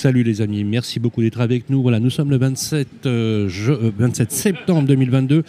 Salut les amis, merci beaucoup d'être avec nous. Voilà, nous sommes le 27, 27 euh, septembre 2022,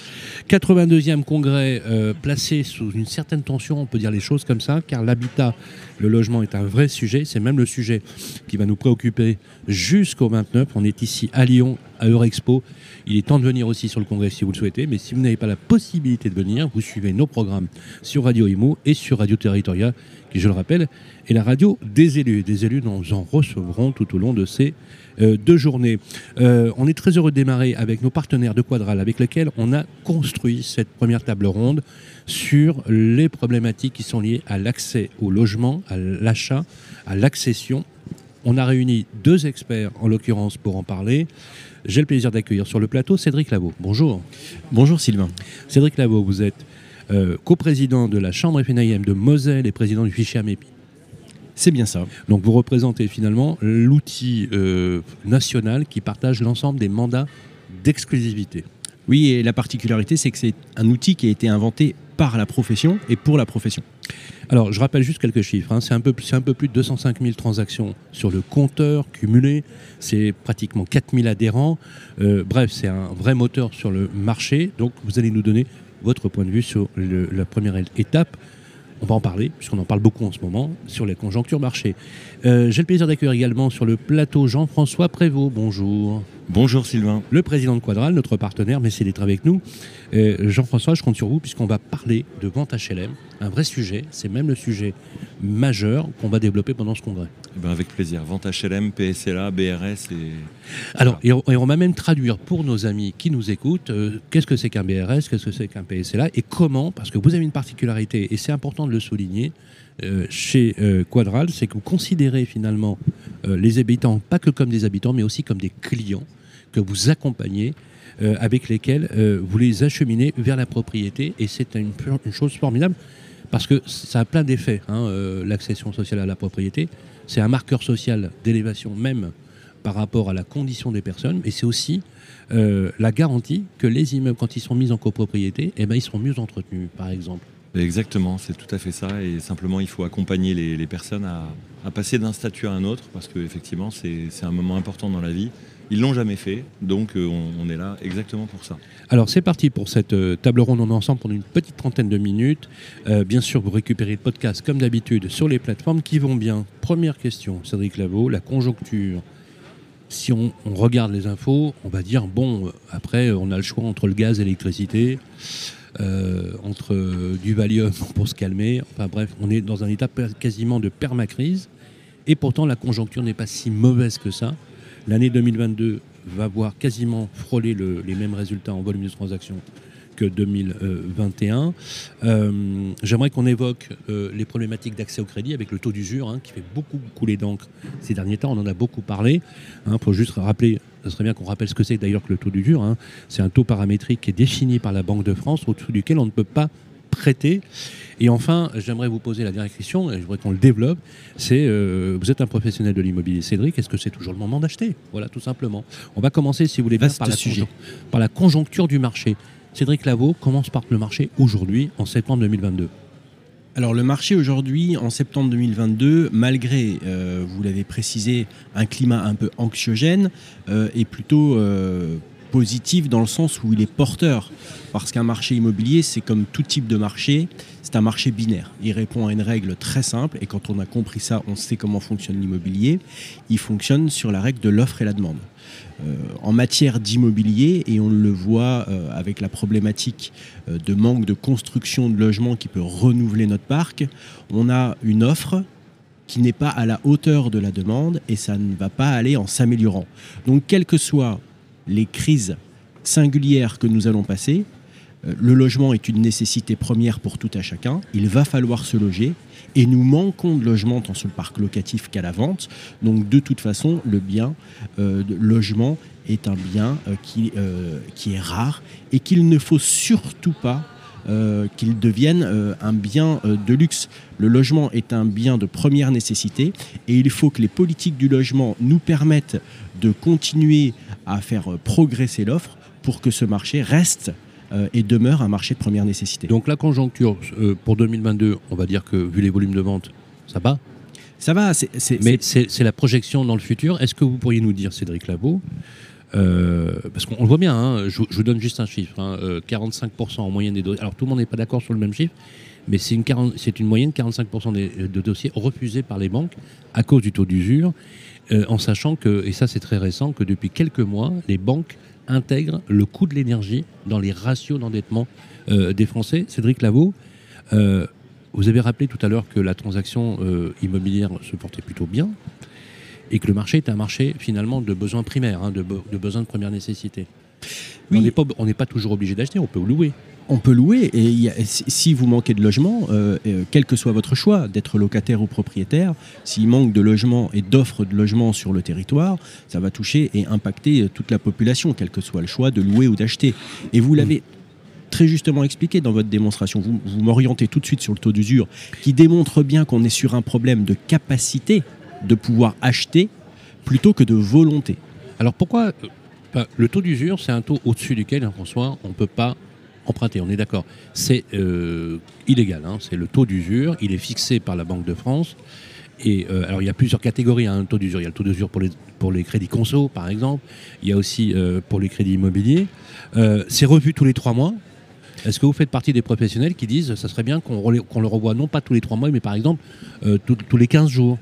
82e congrès euh, placé sous une certaine tension, on peut dire les choses comme ça, car l'habitat, le logement est un vrai sujet, c'est même le sujet qui va nous préoccuper jusqu'au 29. On est ici à Lyon, à Eurexpo. Il est temps de venir aussi sur le congrès si vous le souhaitez, mais si vous n'avez pas la possibilité de venir, vous suivez nos programmes sur Radio Imo et sur Radio Territoria qui, je le rappelle, est la radio des élus. Des élus nous en recevrons tout au long de ces euh, deux journées. Euh, on est très heureux de démarrer avec nos partenaires de Quadral, avec lesquels on a construit cette première table ronde sur les problématiques qui sont liées à l'accès au logement, à l'achat, à l'accession. On a réuni deux experts, en l'occurrence, pour en parler. J'ai le plaisir d'accueillir sur le plateau Cédric Lavaux. Bonjour. Bonjour Sylvain. Cédric Lavaux, vous êtes euh, coprésident de la Chambre FNIM de Moselle et président du fichier AMEPI. C'est bien ça. Donc vous représentez finalement l'outil euh, national qui partage l'ensemble des mandats d'exclusivité. Oui, et la particularité, c'est que c'est un outil qui a été inventé par la profession et pour la profession. Alors, je rappelle juste quelques chiffres. Hein. C'est un, peu, plus de 205 000 transactions sur le compteur cumulé. C'est pratiquement 4 000 adhérents. Euh, bref, c'est un vrai moteur sur le marché. Donc, vous allez nous donner votre point de vue sur la première étape. On va en parler, puisqu'on en parle beaucoup en ce moment, sur les conjonctures marché. Euh, j'ai le plaisir d'accueillir également sur le plateau Jean-François Prévost. Bonjour. Bonjour Sylvain. Le président de Quadral, notre partenaire, merci d'être avec nous. Euh, Jean-François, je compte sur vous puisqu'on va parler de vente HLM, un vrai sujet, c'est même le sujet majeur qu'on va développer pendant ce congrès. Eh ben avec plaisir. Vente HLM, PSLA, BRS et... Alors, et on, va même traduire pour nos amis qui nous écoutent, euh, qu'est-ce que c'est qu'un BRS, qu'est-ce que c'est qu'un PSLA et comment, parce que vous avez une particularité, et c'est important de le souligner, euh, chez Quadral, c'est que vous considérez finalement les habitants pas que comme des habitants, mais aussi comme des clients que vous accompagnez, euh, avec lesquels euh, vous les acheminez vers la propriété. Et c'est une, chose formidable parce que ça a plein d'effets, hein, euh, l'accession sociale à la propriété. C'est un marqueur social d'élévation même par rapport à la condition des personnes, mais c'est aussi la garantie que les immeubles, quand ils sont mis en copropriété, eh ben, ils seront mieux entretenus, par exemple. Exactement, c'est tout à fait ça. Et simplement, il faut accompagner les, personnes à, à passer d'un statut à un autre, parce qu'effectivement, c'est un moment important dans la vie. Ils l'ont jamais fait, donc euh, on, est là exactement pour ça. Alors c'est parti pour cette euh, table ronde. On est ensemble pendant une petite trentaine de minutes. Euh, bien sûr, vous récupérez le podcast comme d'habitude sur les plateformes qui vont bien. Première question, Cédric Lavaux, la conjoncture. Si on, regarde les infos, on va dire bon, après on a le choix entre le gaz et l'électricité. entre du Valium pour se calmer. Enfin bref, on est dans un état quasiment de permacrise. Et pourtant, la conjoncture n'est pas si mauvaise que ça. L'année 2022 va voir quasiment frôler les mêmes résultats en volume de transactions que 2021. Euh, j'aimerais qu'on évoque euh, les problématiques d'accès au crédit avec le taux d'usure hein, qui fait beaucoup couler d'encre ces derniers temps. On en a beaucoup parlé. Hein, pour juste rappeler, ce serait bien qu'on rappelle ce que c'est d'ailleurs que le taux d'usure. Hein. C'est un taux paramétrique qui est défini par la Banque de France au-dessous duquel on ne peut pas prêter. Et enfin, j'aimerais vous poser la dernière question, et je voudrais qu'on le développe, c'est, euh, vous êtes un professionnel de l'immobilier, Cédric, est-ce que c'est toujours le moment d'acheter? Voilà, tout simplement. On va commencer, si vous voulez bien, par la, sujet. par la conjoncture du marché. Cédric Lavaux commence par le marché aujourd'hui, en septembre 2022. Alors le marché aujourd'hui, en septembre 2022, malgré, euh, vous l'avez précisé, un climat un peu anxiogène, euh, est plutôt positif dans le sens où il est porteur. Parce qu'un marché immobilier, c'est comme tout type de marché, c'est un marché binaire. Il répond à une règle très simple, et quand on a compris ça, on sait comment fonctionne l'immobilier. Il fonctionne sur la règle de l'offre et la demande. Euh, en matière d'immobilier, et on le voit euh, avec la problématique euh, de manque de construction de logements qui peut renouveler notre parc, on a une offre qui n'est pas à la hauteur de la demande et ça ne va pas aller en s'améliorant. Donc, quel que soit les crises singulières que nous allons passer, euh, le logement est une nécessité première pour tout à chacun. Il va falloir se loger et nous manquons de logements tant sur le parc locatif qu'à la vente. Donc de toute façon, le bien euh, logement est un bien euh, qui, est rare et qu'il ne faut surtout pas qu'il devienne euh, un bien euh, de luxe. Le logement est un bien de première nécessité et il faut que les politiques du logement nous permettent de continuer à faire euh, progresser l'offre pour que ce marché reste euh, et demeure un marché de première nécessité. Donc la conjoncture euh, pour 2022, on va dire que vu les volumes de vente, ça va? Ça va, c'est- c'est- Mais c'est la projection dans le futur. Est-ce que vous pourriez nous dire, Cédric Labo, euh, parce qu'on le voit bien, hein, je, vous donne juste un chiffre, hein, euh, 45% en moyenne des dossiers. Alors tout le monde n'est pas d'accord sur le même chiffre, mais c'est une, 40 c'est une moyenne 45% des, de dossiers refusés par les banques à cause du taux d'usure, euh, en sachant que, et ça c'est très récent, que depuis quelques mois, les banques intègrent le coût de l'énergie dans les ratios d'endettement des Français. Cédric Lavaux, vous avez rappelé tout à l'heure que la transaction immobilière se portait plutôt bien et que le marché est un marché finalement de besoins primaires, hein, de, be- de besoins de première nécessité. Oui. On n'est pas, toujours obligé d'acheter, on peut louer. On peut louer et il y a- si si vous manquez de logement, euh, euh, quel que soit votre choix, d'être locataire ou propriétaire, s'il manque de logement et d'offres de logement sur le territoire, ça va toucher et impacter euh, toute la population, quel que soit le choix de louer ou d'acheter. Et vous l'avez très justement expliqué dans votre démonstration. Vous, vous m'orientez tout de suite sur le taux d'usure, qui démontre bien qu'on est sur un problème de capacité de pouvoir acheter plutôt que de volonté. Alors pourquoi euh, le taux d'usure, c'est un taux au-dessus duquel, hein, François, on ne peut pas emprunter, on est d'accord. C'est euh, illégal, hein, c'est le taux d'usure, il est fixé par la Banque de France. Et euh, alors il y a plusieurs catégories, hein, taux d'usure. Il y a le taux d'usure pour les, crédits conso, par exemple. Il y a aussi pour les crédits immobiliers. C'est revu tous les trois mois. Est-ce que vous faites partie des professionnels qui disent ça serait bien qu'on le revoie non pas tous les trois mois, mais par exemple tous les 15 jours?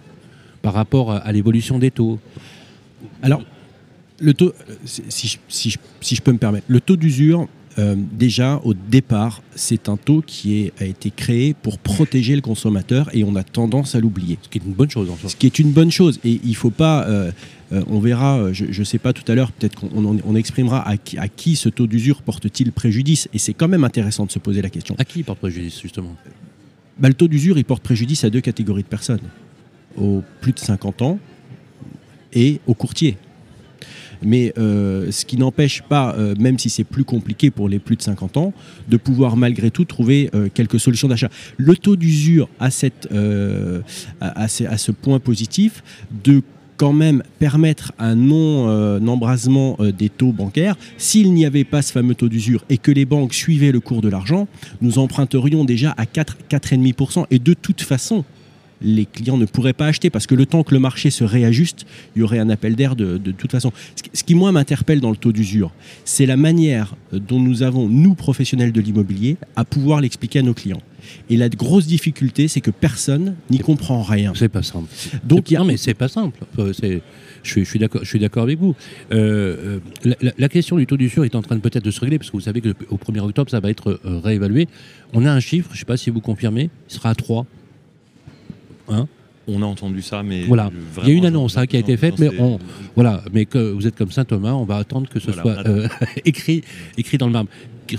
Par rapport à, l'évolution des taux Alors, le taux, si, je- si je, si je peux me permettre, le taux d'usure, euh, déjà au départ, c'est un taux qui est- a été créé pour protéger le consommateur et on a tendance à l'oublier. Ce qui est une bonne chose en soi. Ce qui est une bonne chose. Et il faut pas. euh, euh, on verra, je ne sais pas tout à l'heure, peut-être qu'on on- on exprimera à qui, à qui ce taux d'usure porte-t-il préjudice. Et c'est quand même intéressant de se poser la question. À qui il porte préjudice, justement? Bah, le taux d'usure, il porte préjudice à deux catégories de personnes. Aux plus de 50 ans et aux courtiers. Mais euh, ce qui n'empêche pas, euh, même si c'est plus compliqué pour les plus de 50 ans, de pouvoir malgré tout trouver euh, quelques solutions d'achat. Le taux d'usure euh, à, à ce, à ce point positif de quand même permettre un non-embrasement des taux bancaires. S'il n'y avait pas ce fameux taux d'usure et que les banques suivaient le cours de l'argent, nous emprunterions déjà à 4, 4,5%. Et de toute façon, les clients ne pourraient pas acheter parce que le temps que le marché se réajuste, il y aurait un appel d'air de, de toute façon. Ce qui- moi, m'interpelle dans le taux d'usure, c'est la manière dont nous avons, nous, professionnels de l'immobilier, à pouvoir l'expliquer à nos clients. Et la grosse difficulté, c'est que personne n'y comprend rien. C'est pas simple. Donc, non, mais c'est pas simple. Euh, Je suis, je suis d'accord. Je suis d'accord avec vous. Euh, euh, la, la- la question du taux d'usure est en train de peut-être de se régler parce que vous savez que depuis- au 1er octobre, ça va être réévalué. On a un chiffre. Je ne sais pas si vous confirmez. Il sera à 3. Hein On a entendu ça, mais. Voilà. je- Il y a une annonce hein, qui a été faite, mais c'est- on, voilà. Mais que vous êtes comme Saint Thomas, on va attendre que ce Voilà, soit euh, écrit, écrit dans le marbre.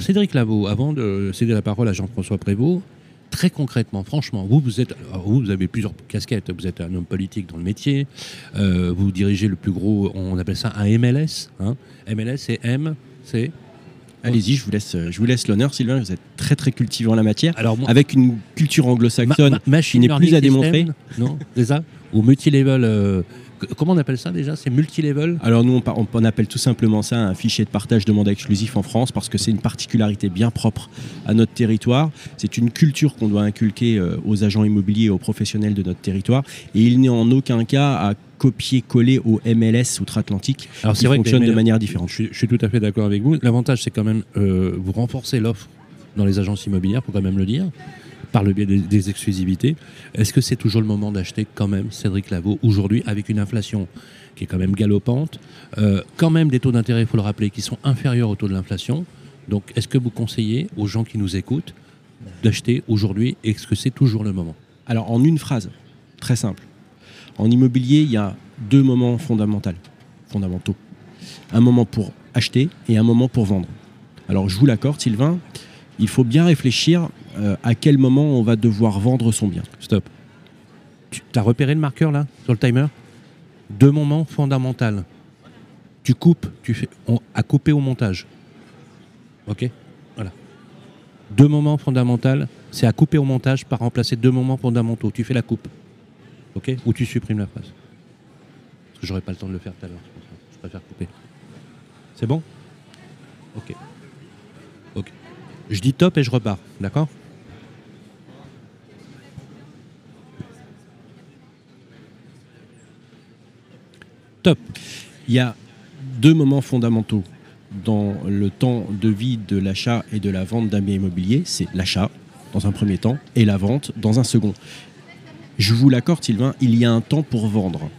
Cédric Lavaux, avant de céder la parole à Jean-François Prévost, très concrètement, franchement, vous, vous êtes, alors, vous, vous avez plusieurs casquettes. Vous êtes un homme politique dans le métier. euh, vous dirigez le plus gros, on appelle ça un MLS. Hein. MLS, c'est M, c'est. Allez-y, je vous laisse, je vous laisse l'honneur, Sylvain. Vous êtes très très cultivé en la matière, Alors moi, avec une culture anglo-saxonne ma- machine qui n'est plus à démontrer. system, Non, c'est ça Ou multilevel. euh, comment on appelle ça déjà C'est multilevel? Alors nous, on appelle tout simplement ça un fichier de partage de mandat exclusif en France parce que c'est une particularité bien propre à notre territoire. C'est une culture qu'on doit inculquer euh, aux agents immobiliers et aux professionnels de notre territoire. Et il n'est en aucun cas à copier-coller au MLS outre-Atlantique Alors qui fonctionne de manière différente. Je suis, je suis tout à fait d'accord avec vous. L'avantage, c'est quand même euh, vous renforcer l'offre dans les agences immobilières, faut quand même le dire, par le biais des, des exclusivités. Est-ce que c'est toujours le moment d'acheter quand même Cédric Lavaux aujourd'hui avec une inflation qui est quand même galopante, euh, quand même des taux d'intérêt, il faut le rappeler, qui sont inférieurs au taux de l'inflation? Donc, est-ce que vous conseillez aux gens qui nous écoutent d'acheter aujourd'hui? Est-ce que c'est toujours le moment? Alors en une phrase, très simple. En immobilier, il y a deux moments fondamentaux. Un moment pour acheter et un moment pour vendre. Alors je vous l'accorde, Sylvain, il faut bien réfléchir euh, à quel moment on va devoir vendre son bien. Stop. Tu as repéré le marqueur là, sur le timer? Deux moments fondamentaux. Tu coupes, tu fais on, à couper au montage. Ok? Voilà. deux moments fondamentaux, c'est à couper au montage par remplacer deux moments fondamentaux. Tu fais la coupe. OK Ou tu supprimes la phrase. Parce que j'aurais pas le temps de le faire tout à l'heure. Je préfère couper. C'est bon Ok. Ok. Je dis top et je repars. D'accord Top. Il y a deux moments fondamentaux dans le temps de vie de l'achat et de la vente d'un bien immobilier. C'est l'achat, dans un premier temps, et la vente, dans un second. Je vous l'accorde, Sylvain, il y a un temps pour vendre.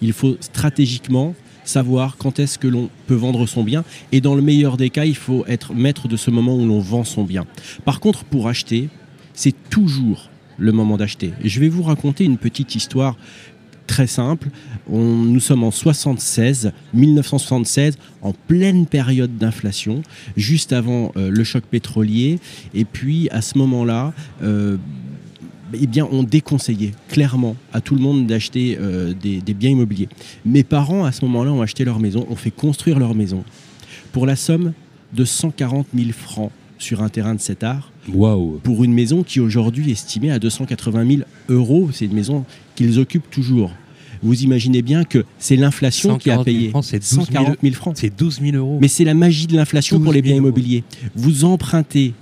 Il faut stratégiquement savoir quand est-ce que l'on peut vendre son bien. Et dans le meilleur des cas, il faut être maître de ce moment où l'on vend son bien. Par contre, pour acheter, c'est toujours le moment d'acheter. Et je vais vous raconter une petite histoire très simple. Nous sommes en 76, 1976, en pleine période d'inflation, juste avant euh, le choc pétrolier. Et puis à ce moment-là, euh, eh bien, on déconseillait clairement à tout le monde d'acheter euh, des, des biens immobiliers. Mes parents, à ce moment-là, ont acheté leur maison, ont fait construire leur maison pour la somme de 140 000 francs sur un terrain de cet art Waouh. pour une maison qui aujourd'hui est estimée à 280 000 euros. C'est une maison qu'ils occupent toujours. Vous imaginez bien que c'est l'inflation qui a 140 000 payé. francs, c'est 12 000 140 000 francs. C'est 12 000 euros. Mais c'est la magie de l'inflation 12 pour les 000 biens euros. immobiliers. Vous empruntez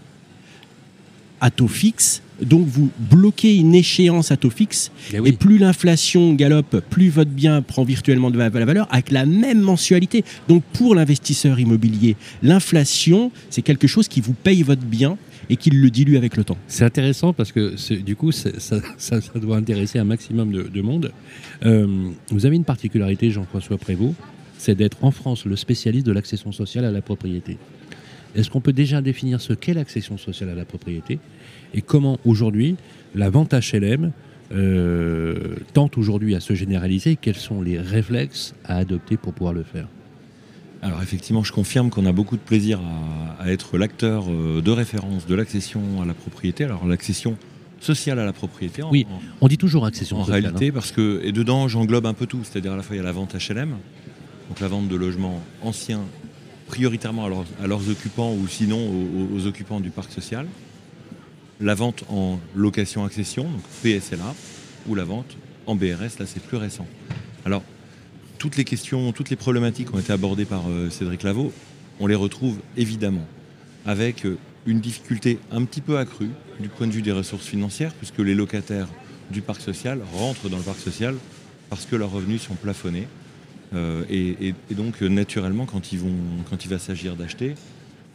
à taux fixe, donc vous bloquez une échéance à taux fixe, Eh et plus l'inflation galope, plus votre bien prend virtuellement de la valeur avec la même mensualité. Donc pour l'investisseur immobilier, l'inflation, c'est quelque chose qui vous paye votre bien et qui le dilue avec le temps. C'est intéressant parce que du coup, ça, ça- ça doit intéresser un maximum de, de monde. Euh, vous avez une particularité, Jean-François Prévost, c'est d'être en France le spécialiste de l'accession sociale à la propriété. Est-ce qu'on peut déjà définir ce qu'est l'accession sociale à la propriété et comment aujourd'hui la vente HLM euh, tente aujourd'hui à se généraliser? Et quels sont les réflexes à adopter pour pouvoir le faire? Alors effectivement, je confirme qu'on a beaucoup de plaisir à, à être l'acteur euh, de référence de l'accession à la propriété. Alors l'accession sociale à la propriété. en- Oui, en- On dit toujours accession En sociale. réalité, parce que, et dedans, j'englobe un peu tout. C'est-à-dire à la fois, il y a la vente HLM, donc la vente de logements anciens, prioritairement à leurs, occupants ou sinon aux, aux occupants du parc social. La vente en location-accession, donc PSLA, ou la vente en BRS, là c'est plus récent. Alors, toutes les questions, toutes les problématiques ont été abordées par euh, Cédric Lavaux, on les retrouve évidemment avec euh, une difficulté un petit peu accrue du point de vue des ressources financières, puisque les locataires du parc social rentrent dans le parc social parce que leurs revenus sont plafonnés. Euh, et, donc, euh, naturellement, quand, il va s'agir d'acheter,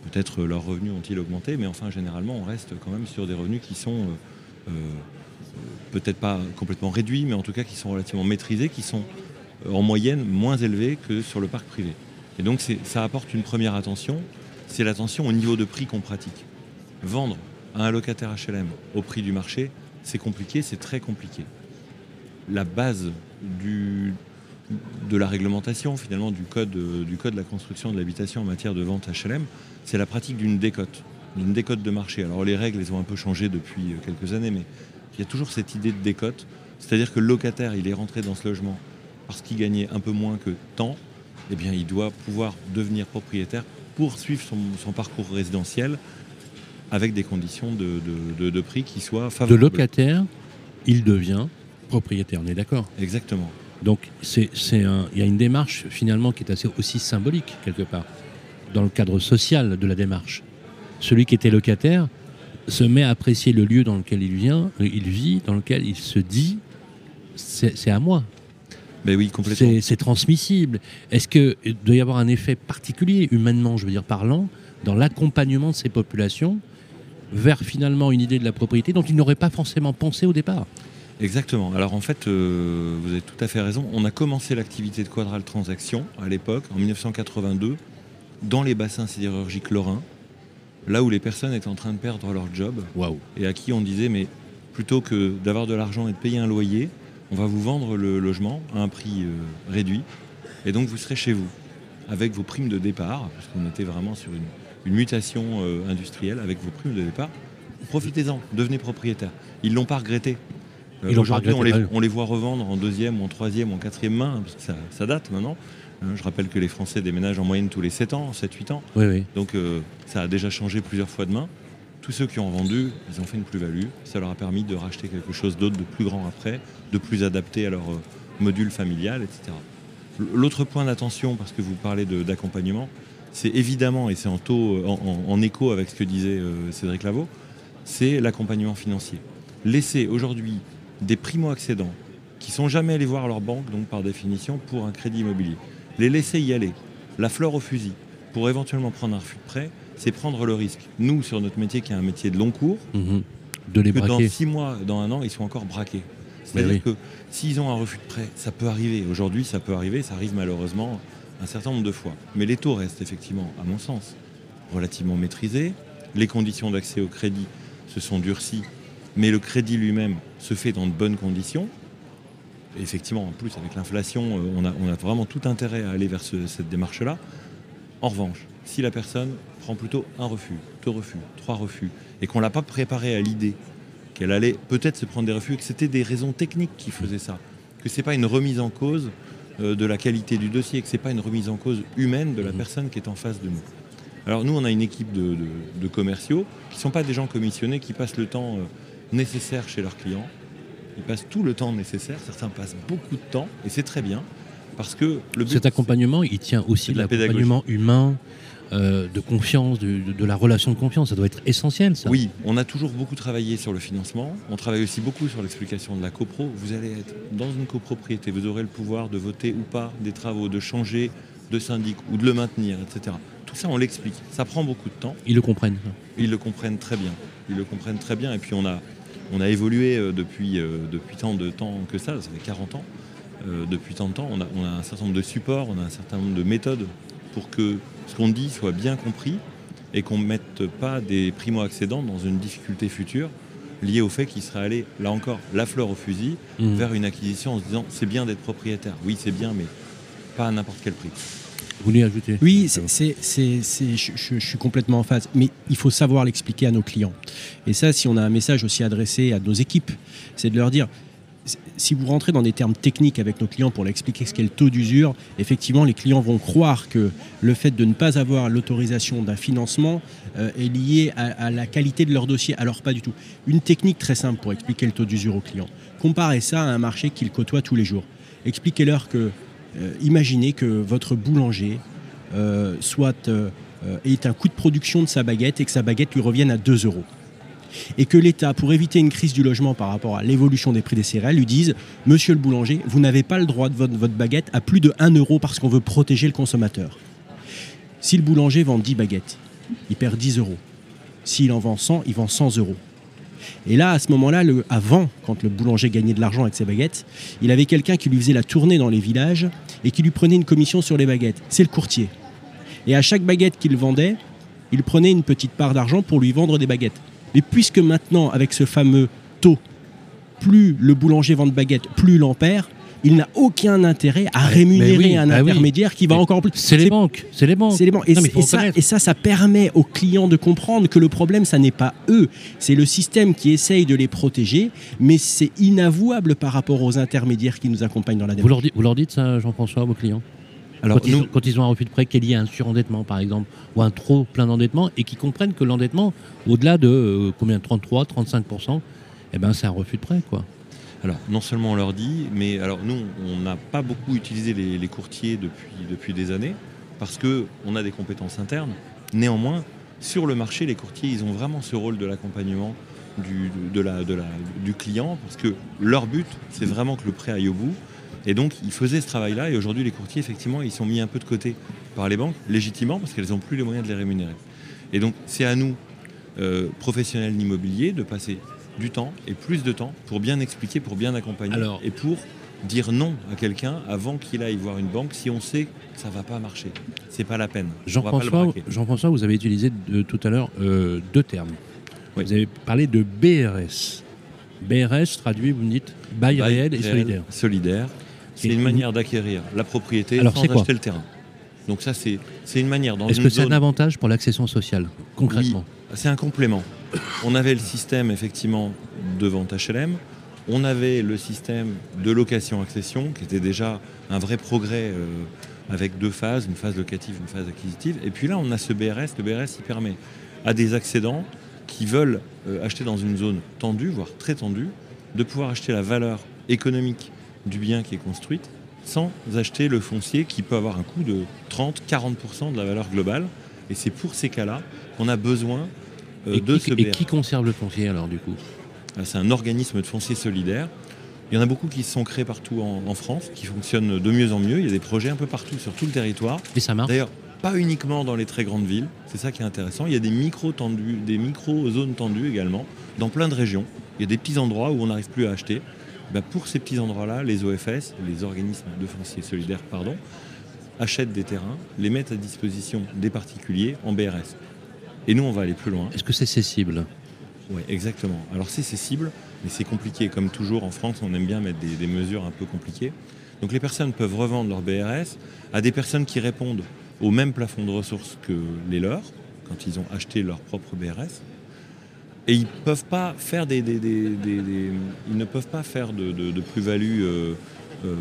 peut-être euh, leurs revenus ont-ils augmenté, mais enfin, généralement, on reste quand même sur des revenus qui sont peut-être pas complètement réduits, mais en tout cas qui sont relativement maîtrisés, qui sont en moyenne moins élevés que sur le parc privé. Et donc, ça apporte une première attention, c'est l'attention au niveau de prix qu'on pratique. Vendre à un locataire HLM au prix du marché, c'est compliqué, c'est très compliqué. La base du, de la réglementation, finalement, du code, euh, du code de la construction de l'habitation en matière de vente HLM, c'est la pratique d'une décote, d'une décote de marché. Alors les règles, elles ont un peu changé depuis euh, quelques années, mais il y a toujours cette idée de décote, c'est-à-dire que le locataire, il est rentré dans ce logement parce qu'il gagnait un peu moins que tant, eh bien, il doit pouvoir devenir propriétaire, poursuivre son, son parcours résidentiel avec des conditions de, de- de- de prix qui soient De favorables. locataire, il devient propriétaire, on est d'accord? Exactement. Donc il y a une démarche finalement qui est assez aussi symbolique quelque part dans le cadre social de la démarche. Celui qui était locataire se met à apprécier le lieu dans lequel il vient, il vit, dans lequel il se dit c'est, à moi, Ben oui, complètement. c'est, c'est transmissible. Est-ce qu'il doit y avoir un effet particulier, humainement, je veux dire parlant, dans l'accompagnement de ces populations vers finalement une idée de la propriété dont ils n'auraient pas forcément pensé au départ? Exactement. Alors en fait, euh, vous avez tout à fait raison. On a commencé l'activité de Quadral Transaction à l'époque, en 1982, dans les bassins sidérurgiques lorrains, là où les personnes étaient en train de perdre leur job Waouh et à qui on disait mais plutôt que d'avoir de l'argent et de payer un loyer, on va vous vendre le logement à un prix euh, réduit et donc vous serez chez vous avec vos primes de départ, parce qu'on était vraiment sur une, une mutation euh, industrielle avec vos primes de départ. Profitez-en, devenez propriétaire. Ils l'ont pas regretté. Euh, Aujourd'hui, on les, on voit revendre en deuxième, en troisième, ou en quatrième main, parce que ça, ça date maintenant. Hein, je rappelle que les Français déménagent en moyenne tous les 7 ans, 7-8 ans. Oui, oui. Donc euh, ça a déjà changé plusieurs fois de main. Tous ceux qui ont vendu, ils ont fait une plus-value. Ça leur a permis de racheter quelque chose d'autre de plus grand après, de plus adapté à leur euh, module familial, etc. L'autre point d'attention, parce que vous parlez d'accompagnement, c'est évidemment, et c'est en, en, écho avec ce que disait euh, Cédric Lavaux, c'est l'accompagnement financier. Laisser aujourd'hui des primo-accédants qui sont jamais allés voir leur banque, donc par définition, pour un crédit immobilier, les laisser y aller, la fleur au fusil, pour éventuellement prendre un refus de prêt, c'est prendre le risque. Nous, sur notre métier, qui est un métier de long cours, mhm. de les que dans six mois, dans un an, ils sont encore braqués. C'est-à-dire que s'ils ont un refus de prêt, ça peut arriver. Aujourd'hui, ça peut arriver, ça arrive malheureusement un certain nombre de fois. Mais les taux restent effectivement, à mon sens, relativement maîtrisés. Les conditions d'accès au crédit se sont durcies, mais le crédit lui-même se fait dans de bonnes conditions. effectivement, en plus, avec l'inflation, euh, on a, vraiment tout intérêt à aller vers cette démarche-là. En revanche, si la personne prend plutôt un refus, deux refus, trois refus, et qu'on ne l'a pas préparé à l'idée qu'elle allait peut-être se prendre des refus, que c'était des raisons techniques qui faisaient ça, que ce n'est pas une remise en cause euh, de la qualité du dossier, que ce n'est pas une remise en cause humaine de la mmh. personne qui est en face de nous. Alors nous, on a une équipe de, commerciaux qui ne sont pas des gens commissionnés, qui passent le temps euh, nécessaire chez leurs clients. Ils passent tout le temps nécessaire, certains passent beaucoup de temps, et c'est très bien, parce que le Cet accompagnement, il tient aussi de l'accompagnement humain, euh, de confiance, de, la relation de confiance. Ça doit être essentiel, ça. Oui, on a toujours beaucoup travaillé sur le financement. On travaille aussi beaucoup sur l'explication de la copro. Vous allez être dans une copropriété, vous aurez le pouvoir de voter ou pas des travaux, de changer de syndic ou de le maintenir, etc. Tout ça, on l'explique. Ça prend beaucoup de temps. Ils le comprennent. Ils le comprennent très bien. Ils le comprennent très bien. Et puis on a, on a évolué euh, depuis, euh, depuis tant de temps que ça, ça fait 40 ans. depuis tant de temps, on a, on a un certain nombre de supports, on a un certain nombre de méthodes pour que ce qu'on dit soit bien compris et qu'on ne mette pas des primo-accédants dans une difficulté future liée au fait qu'ils seraient allés, là encore, la fleur au fusil, mmh. vers une acquisition en se disant c'est bien d'être propriétaire. Oui, c'est bien, mais pas à n'importe quel prix. Vous voulez ajouter Oui, je, suis complètement en phase. Mais il faut savoir l'expliquer à nos clients. Et ça, si on a un message aussi adressé à nos équipes, c'est de leur dire si vous rentrez dans des termes techniques avec nos clients pour leur expliquer ce qu'est le taux d'usure, effectivement, les clients vont croire que le fait de ne pas avoir l'autorisation d'un financement euh, est lié à, la qualité de leur dossier. Alors pas du tout. Une technique très simple pour expliquer le taux d'usure aux clients. Comparez ça à un marché qu'ils côtoient tous les jours. Expliquez-leur que, imaginez que votre boulanger euh, soit ait un coût de production de sa baguette et que sa baguette lui revienne à 2 euros et que l'État, pour éviter une crise du logement par rapport à l'évolution des prix des céréales, lui dise Monsieur le boulanger, vous n'avez pas le droit de votre, votre baguette à plus de 1 euro parce qu'on veut protéger le consommateur. Si le boulanger vend 10 baguettes, il perd 10 euros. S'il en vend 100, il vend 100 euros. Et là, à ce moment-là, avant, quand le boulanger gagnait de l'argent avec ses baguettes, il avait quelqu'un qui lui faisait la tournée dans les villages et qui lui prenait une commission sur les baguettes. C'est le courtier. Et à chaque baguette qu'il vendait, il prenait une petite part d'argent pour lui vendre des baguettes. Mais puisque maintenant, avec ce fameux taux, plus le boulanger vend de baguettes, plus perd, il n'a aucun intérêt à rémunérer un bah intermédiaire qui va encore plus. C'est les banques, c'est les banques. Et, ça, ça, permet aux clients de comprendre que le problème, ça n'est pas eux, c'est le système qui essaye de les protéger, mais c'est inavouable par rapport aux intermédiaires qui nous accompagnent dans la démarche. Vous leur, vous leur dites ça, Jean-François, à vos clients alors, quand, ils, ont un refus de prêt qui est lié à un surendettement, par exemple, ou un trop plein d'endettement, et qui comprennent que l'endettement, au-delà de euh, combien 33, 35%, eh ben, c'est un refus de prêt, quoi. Alors, non seulement on leur dit, mais alors nous, on n'a pas beaucoup utilisé les, courtiers depuis, des années, parce qu'on a des compétences internes. Néanmoins, sur le marché, les courtiers, ils ont vraiment ce rôle de l'accompagnement du client, parce que leur but, c'est vraiment que le prêt aille au bout. Et donc, ils faisaient ce travail-là. Et aujourd'hui, les courtiers, effectivement, ils sont mis un peu de côté par les banques, légitimement, parce qu'elles n'ont plus les moyens de les rémunérer. Et donc, c'est à nous, euh, professionnels d'immobilier, de passer du temps et plus de temps pour bien expliquer, pour bien accompagner et pour dire non à quelqu'un avant qu'il aille voir une banque si on sait que ça ne va pas marcher. C'est pas la peine. Jean-François, vous avez utilisé tout à l'heure euh, deux termes. Vous avez parlé de BRS. BRS traduit, vous me dites, bail, réel et solidaire. Solidaire. C'est une manière d'acquérir la propriété Alors, sans acheter le terrain. Donc ça, c'est une manière. Est-ce que c'est un avantage pour l'accession sociale, concrètement C'est un complément. On avait le système, effectivement, de vente HLM. On avait le système de location-accession, qui était déjà un vrai progrès euh, avec deux phases, une phase locative, une phase acquisitive. Et puis là, on a ce BRS. Le BRS, permet à des accédants qui veulent euh, acheter dans une zone tendue, voire très tendue, de pouvoir acheter la valeur économique du bien qui est construite sans acheter le foncier qui peut avoir un coût de 30-40% de la valeur globale. Et c'est pour ces cas-là qu'on a besoin Et de qui, ce et qui conserve le foncier alors du coup? Euh, C'est un organisme de foncier solidaire. Il y en a beaucoup qui se sont créés partout en, en France, qui fonctionnent de mieux en mieux. Il y a des projets un peu partout sur tout le territoire. Et ça marche? D'ailleurs, pas uniquement dans les très grandes villes, c'est ça qui est intéressant. Il y a des micro tendus, des micro zones tendues également, dans plein de régions. Il y a des petits endroits où on n'arrive plus à acheter. Ben, pour ces petits endroits-là, les OFS, les organismes de foncier solidaires, pardon, achètent des terrains, les mettent à disposition des particuliers en BRS. Et nous, on va aller plus loin. Est-ce que c'est cessible Oui, exactement. Alors c'est cible, mais c'est compliqué. Comme toujours en France, on aime bien mettre des, des mesures un peu compliquées. Donc les personnes peuvent revendre leur BRS à des personnes qui répondent au même plafond de ressources que les leurs, quand ils ont acheté leur propre BRS. Et ils peuvent pas faire des, des- des- des- des- ils ne peuvent pas faire de, de- de plus-value euh, euh,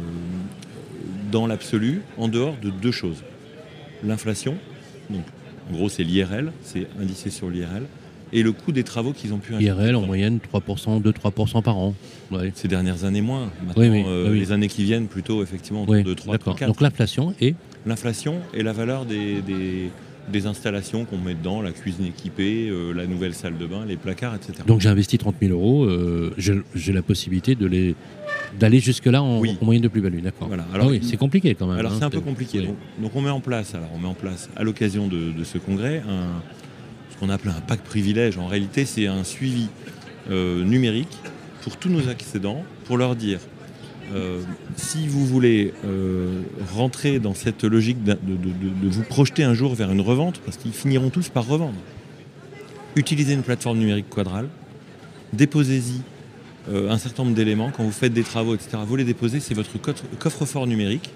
dans l'absolu en dehors de deux choses. L'inflation, donc en gros c'est l'IRL, c'est indicé sur l'IRL, et le coût des travaux qu'ils ont pu. IRL en moyenne 3%, 2-3% par an. Ouais. Ces dernières années moins. Maintenant, Oui, oui, euh, oui, les années qui viennent plutôt effectivement Oui, de 3, d'accord. 4. Donc l'inflation est L'inflation et la valeur des, des- des installations qu'on met dedans, la cuisine équipée, euh, la nouvelle salle de bain, les placards, etc. Donc j'ai investi 30 000 euros, euh, j'ai la possibilité de les d'aller jusque-là en, Oui. en moyenne de plus-value, d'accord. Voilà. Ah Alors, oui, c'est compliqué quand même. Alors hein, c'est un peu compliqué. oui. Donc, donc on met en place, alors on met en place à l'occasion de, de ce congrès un, ce qu'on appelle un pack privilège. En réalité, c'est un suivi euh, numérique pour tous nos accédants, pour leur dire euh, si vous voulez euh, rentrer dans cette logique de, de- de- de vous projeter un jour vers une revente, parce qu'ils finiront tous par revendre, utilisez une plateforme numérique Quadral, déposez-y un certain nombre d'éléments. Quand vous faites des travaux, etc., vous les déposez, c'est votre coffre- coffre-fort numérique.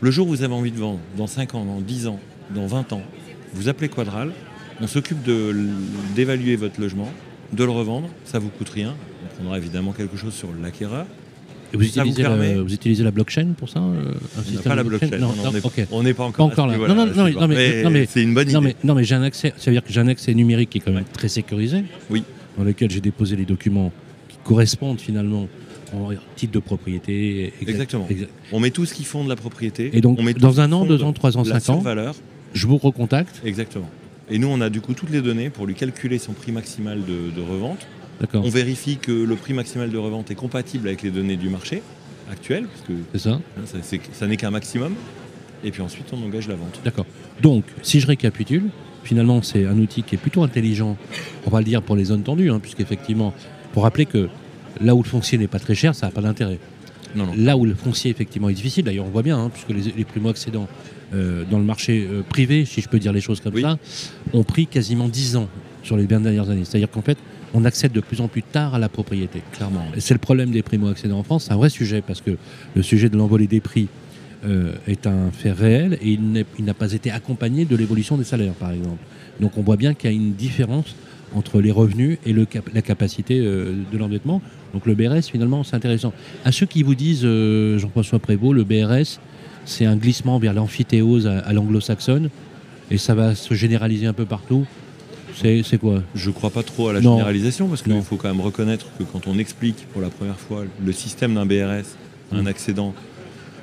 Le jour où vous avez envie de vendre, dans 5 ans, dans 10 ans, dans 20 ans, vous appelez Quadral, on s'occupe d'évaluer votre logement, de le revendre, ça vous coûte rien. On prendra évidemment quelque chose sur l'acquéreur. Et vous, utilisez la, permet- vous utilisez la blockchain pour ça euh, On pas la blockchain, Non, non, on n'est ok. on n'est pas encore, Pas encore là. Non, mais- c'est une bonne idée. Non mais, non, mais j'ai un accès, ça veut dire que j'ai un accès numérique qui est quand même très sécurisé, Oui. dans lequel j'ai déposé les documents correspondent finalement en titre de propriété. exact- Exactement. exact. On met tout ce qui fonde la propriété. Et donc, on met tout dans un an, deux ans, trois ans, cinq ans, survaleur. je vous recontacte. Exactement. Et nous, on a du coup toutes les données pour lui calculer son prix maximal de, de revente. D'accord. On vérifie que le prix maximal de revente est compatible avec les données du marché actuel, parce que C'est ça hein, ça n'est qu'un maximum. Et puis ensuite, on engage la vente. D'accord. Donc, si je récapitule, finalement, c'est un outil qui est plutôt intelligent, on va le dire pour les zones tendues, hein, puisqu'effectivement, pour rappeler que là où le foncier n'est pas très cher, ça n'a pas d'intérêt. Non, non. Là où le foncier effectivement est difficile, d'ailleurs on voit bien, hein, puisque les, les primo-accédants euh, dans le marché euh, privé, si je peux dire les choses comme Oui. ça, ont pris quasiment 10 ans sur les 20 dernières années. C'est-à-dire qu'en fait, on accède de plus en plus tard à la propriété. Clairement. Et C'est le problème des primo-accédants en France, c'est un vrai sujet, parce que le sujet de l'envolée des prix euh, est un fait réel et il n'a pas été accompagné de l'évolution des salaires, par exemple. Donc on voit bien qu'il y a une différence entre les revenus et le cap- la capacité euh, de l'endettement. Donc le BRS, finalement, c'est intéressant. À ceux qui vous disent, euh, Jean-François Prévost, le BRS, c'est un glissement vers l'amphithéose à, à l'anglo-saxonne et ça va se généraliser un peu partout, c'est quoi? Je ne crois pas trop à la Non. généralisation parce qu'il faut quand même reconnaître que quand on explique pour la première fois le système d'un BRS un Mm. accédant,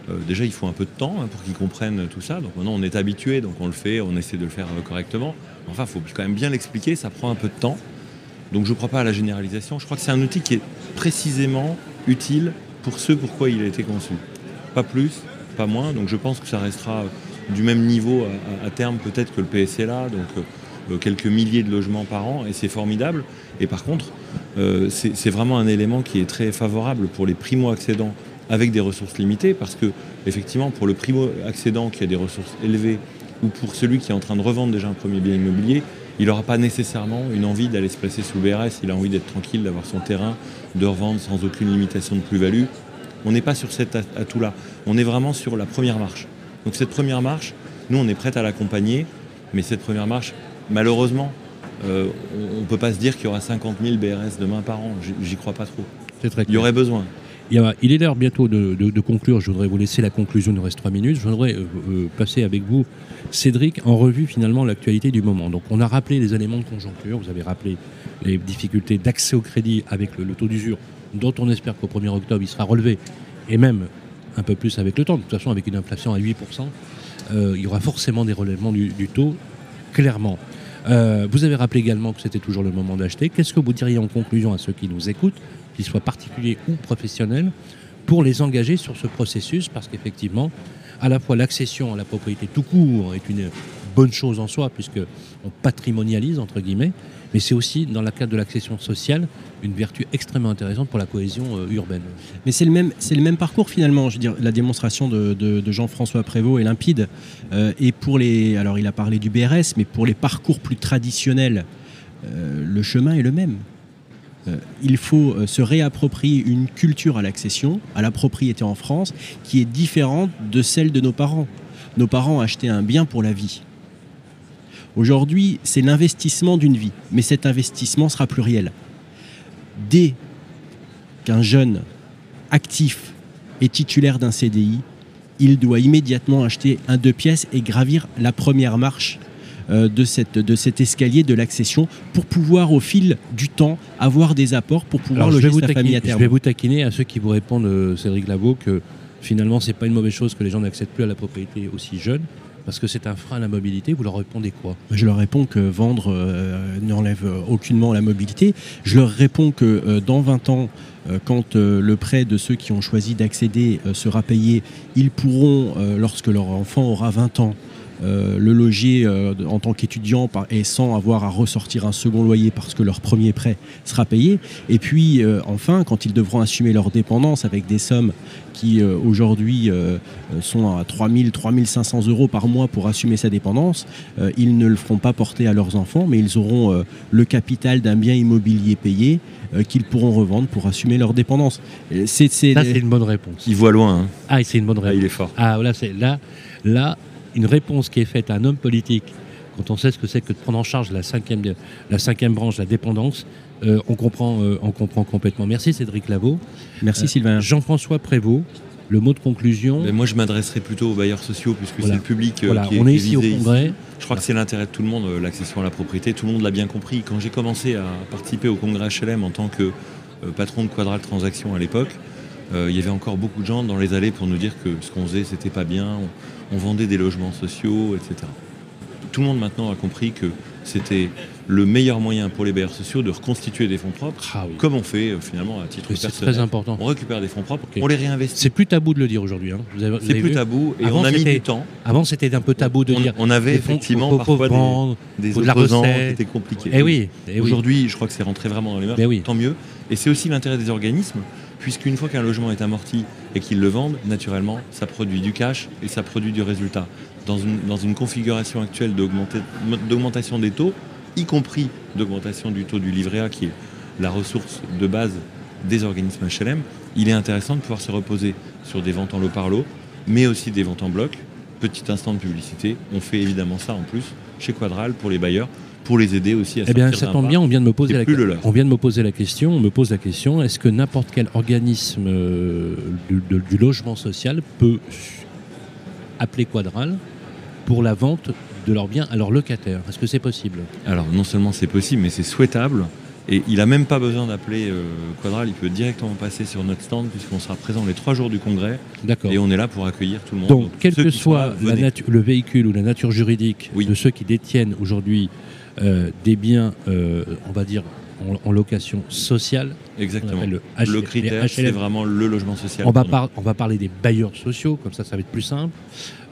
euh, déjà il faut un peu de temps hein, pour qu'il comprenne tout ça. Donc maintenant on est habitué, donc on le fait, on essaie de le faire euh, correctement. Enfin, il faut quand même bien l'expliquer, ça prend un peu de temps. Donc je ne crois pas à la généralisation. Je crois que c'est un outil qui est précisément utile pour ce pourquoi il a été conçu. Pas plus, pas moins. Donc je pense que ça restera du même niveau à, terme peut-être que le PSLA, donc euh, euh, quelques milliers de logements par an, et c'est formidable. Et par contre, euh, c'est vraiment un élément qui est très favorable pour les primo-accédants avec des ressources limitées, parce que effectivement, pour le primo-accédant qui a des ressources élevées, ou pour celui qui est en train de revendre déjà un premier bien immobilier, il n'aura pas nécessairement une envie d'aller se placer sous BRS, il a envie d'être tranquille, d'avoir son terrain, de revendre sans aucune limitation de plus-value. On n'est pas sur cet at- atout-là, on est vraiment sur la première marche. Donc cette première marche, nous on est prêt à l'accompagner, mais cette première marche, malheureusement, euh, on ne peut pas se dire qu'il y aura 50 000 BRS demain par an, J'y- crois pas trop. Il y aurait besoin. Il, est l'heure bientôt de, conclure. Je voudrais vous laisser la conclusion. Il nous reste trois minutes. Je voudrais euh, euh, passer avec vous, Cédric, en revue finalement l'actualité du moment. Donc, on a rappelé les éléments de conjoncture. Vous avez rappelé les difficultés d'accès au crédit avec le, taux d'usure, dont on espère qu'au 1er octobre, il sera relevé, et même un peu plus avec le temps. De toute façon, avec une inflation à 8%, euh, il y aura forcément des relèvements du taux, clairement. Euh, vous avez rappelé également que c'était toujours le moment d'acheter. Qu'est-ce que vous diriez en conclusion à ceux qui nous écoutent, qu'ils soient particuliers ou professionnels, pour les engager sur ce processus? Parce qu'effectivement, à la fois l'accession à la propriété tout court est une bonne chose en soi, puisque on patrimonialise, entre guillemets, mais c'est aussi, dans le cadre de l'accession sociale, une vertu extrêmement intéressante pour la cohésion euh, urbaine. Mais c'est le même, le même parcours finalement. Je la démonstration de, Jean-François Prévost est limpide. Euh, et pour les, alors il a parlé du BRS, mais pour les parcours plus traditionnels, euh, le chemin est le même. Il faut se réapproprier une culture à l'accession, à la propriété en France, qui est différente de celle de nos parents. Nos parents achetaient un bien pour la vie. Aujourd'hui, c'est l'investissement d'une vie, mais cet investissement sera pluriel. Dès qu'un jeune actif est titulaire d'un CDI, il doit immédiatement acheter un deux pièces et gravir la première marche euh, de, cette, de cet escalier de l'accession pour pouvoir au fil du temps avoir des apports pour pouvoir Alors, je, loger vous sa taquiner, famille à je terme. vais vous taquiner à ceux qui vous répondent, euh, Cédric Lavaux, que finalement, c'est pas une mauvaise chose que les gens n'accèdent plus à la propriété aussi jeune, parce que c'est un frein à la mobilité. Vous leur répondez quoi? Je leur réponds que vendre euh, n'enlève aucunement la mobilité. Je leur réponds que euh, dans 20 ans, euh, quand le prêt de ceux qui ont choisi d'accéder sera payé, ils pourront, lorsque leur enfant aura 20 ans, euh, le loger euh, en tant qu'étudiant et sans avoir à ressortir un second loyer parce que leur premier prêt sera payé. Et puis euh, enfin, quand ils devront assumer leur dépendance avec des sommes qui euh, aujourd'hui sont à 3000, 3500 euros par mois pour assumer sa dépendance, euh, ils ne le feront pas porter à leurs enfants, mais ils auront euh, le capital d'un bien immobilier payé euh, qu'ils pourront revendre pour assumer leur dépendance. Et C'est, c'est- Ça, c'est une bonne réponse. Il voit loin. hein. Ah, c'est une bonne Ah, réponse. il est fort. Ah, là, c'est là, là, une réponse qui est faite à un homme politique, quand on sait ce que c'est que de prendre en charge la cinquième, la cinquième branche, la dépendance, euh, on, comprend, euh, on comprend complètement. Merci Cédric Lavaux. Merci Euh, Sylvain. Jean-François Prévost, le mot de conclusion. Mais moi, je m'adresserai plutôt aux bailleurs sociaux, puisque Voilà. c'est le public euh, voilà, qui est on est ici au congrès. Je crois que c'est l'intérêt de tout le monde, l'accession à la propriété. Tout le monde l'a bien compris. Quand j'ai commencé à participer au congrès HLM en tant que patron de Quadral Transactions à l'époque, euh, il y avait encore beaucoup de gens dans les allées pour nous dire que ce qu'on faisait, c'était pas bien. On, on vendait des logements sociaux, etc. Tout le monde maintenant a compris que c'était le meilleur moyen pour les bailleurs sociaux de reconstituer des fonds propres, Ah oui. comme on fait euh, finalement à titre C'est personnel. très important. On récupère des fonds propres, on les réinvestit. C'est plus tabou de le dire aujourd'hui. hein. C'est plus tabou et Avant, on a mis c'était- du temps. Avant, c'était un peu tabou de on, dire. on avait fonds effectivement parfois des- vendre, des, opposants qui recette. étaient compliqués. Eh oui, eh oui. Aujourd'hui, je crois que c'est rentré vraiment dans les mœurs, Ben oui. tant mieux. Et c'est aussi l'intérêt des organismes, puisqu'une fois qu'un logement est amorti et qu'ils le vendent, naturellement, ça produit du cash et ça produit du résultat. Dans une, configuration actuelle d'augmentation des taux, y compris d'augmentation du taux du livret A, qui est la ressource de base des organismes HLM, il est intéressant de pouvoir se reposer sur des ventes en lot par lot, mais aussi des ventes en bloc. Petit instant de publicité, on fait évidemment ça en plus chez Quadral pour les bailleurs, pour les aider aussi à Eh bien, ça tombe bien, on vient de me poser la on vient de me poser la question, on me pose la question, est-ce que n'importe quel organisme euh, du, de- du logement social peut appeler Quadral pour la vente de leurs biens à leurs locataires? Est-ce que c'est possible? Alors non seulement c'est possible, mais c'est souhaitable. Et il n'a même pas besoin d'appeler euh, Quadral, il peut directement passer sur notre stand puisqu'on sera présent les trois jours du congrès D'accord. et on est là pour accueillir tout le monde. Donc, quel que soit là, la le véhicule ou la nature juridique Oui. de ceux qui détiennent aujourd'hui des biens, euh, on va dire, en, location sociale, Exactement. le, Le critère, c'est vraiment le logement social. on va, pour nous. par- on va parler des bailleurs sociaux, comme ça ça va être plus simple,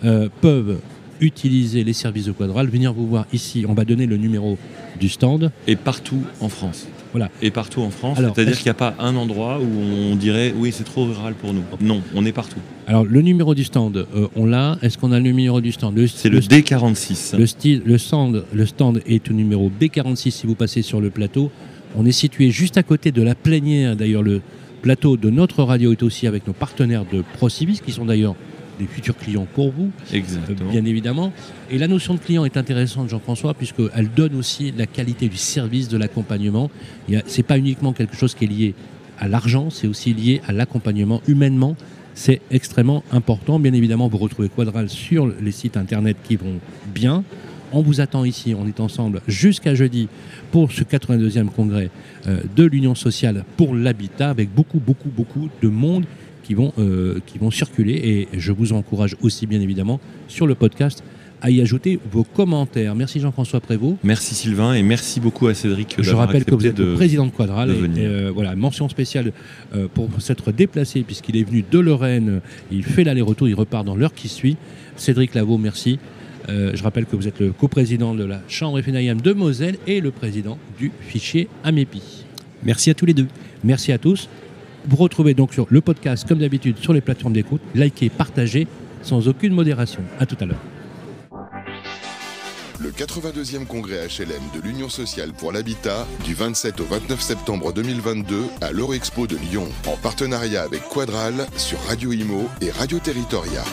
euh, peuvent utiliser les services de Quadral, venir vous voir ici, on va donner le numéro du stand. Et partout en France. Voilà. Et partout en France. C'est-à-dire qu'il n'y a pas un endroit où on dirait oui c'est trop rural pour nous. Non, on est partout. Alors le numéro du stand, euh, on l'a, est-ce qu'on a le numéro du stand? C'est le D46. Le, style, le, stand, le stand est au numéro B46 si vous passez sur le plateau. On est situé juste à côté de la plénière. D'ailleurs, le plateau de notre radio est aussi avec nos partenaires de Procivis, qui sont d'ailleurs des futurs clients pour vous, euh, Exactement. bien évidemment. Et la notion de client est intéressante, Jean-François, puisqu'elle donne aussi la qualité du service, de l'accompagnement. Ce n'est pas uniquement quelque chose qui est lié à l'argent, c'est aussi lié à l'accompagnement humainement. C'est extrêmement important. Bien évidemment, vous retrouvez Quadral sur les sites internet qui vont bien. On vous attend ici, on est ensemble jusqu'à jeudi pour ce 82e congrès euh, de l'Union sociale pour l'habitat avec beaucoup, beaucoup, beaucoup de monde qui vont, euh, qui vont circuler. Et je vous encourage aussi, bien évidemment, sur le podcast à y ajouter vos commentaires. Merci Jean-François Prévost. Merci Sylvain et merci beaucoup à Cédric. Je rappelle que vous êtes le président de Quadral. de et, venir. euh, voilà, mention spéciale euh, pour s'être déplacé puisqu'il est venu de Lorraine. Il fait l'aller-retour, il repart dans l'heure qui suit. Cédric Lavaux, merci. Euh, je rappelle que vous êtes le coprésident de la Chambre FNIM de Moselle et le président du fichier AMEPI. Merci à tous les deux. Merci à tous. Vous retrouvez donc sur le podcast, comme d'habitude, sur les plateformes d'écoute. Likez, partagez, sans aucune modération. À tout à l'heure. Le 82e congrès HLM de l'Union sociale pour l'habitat du 27 au 29 septembre 2022 à l'Eurexpo de Lyon en partenariat avec Quadral sur Radio Imo et Radio Territoria.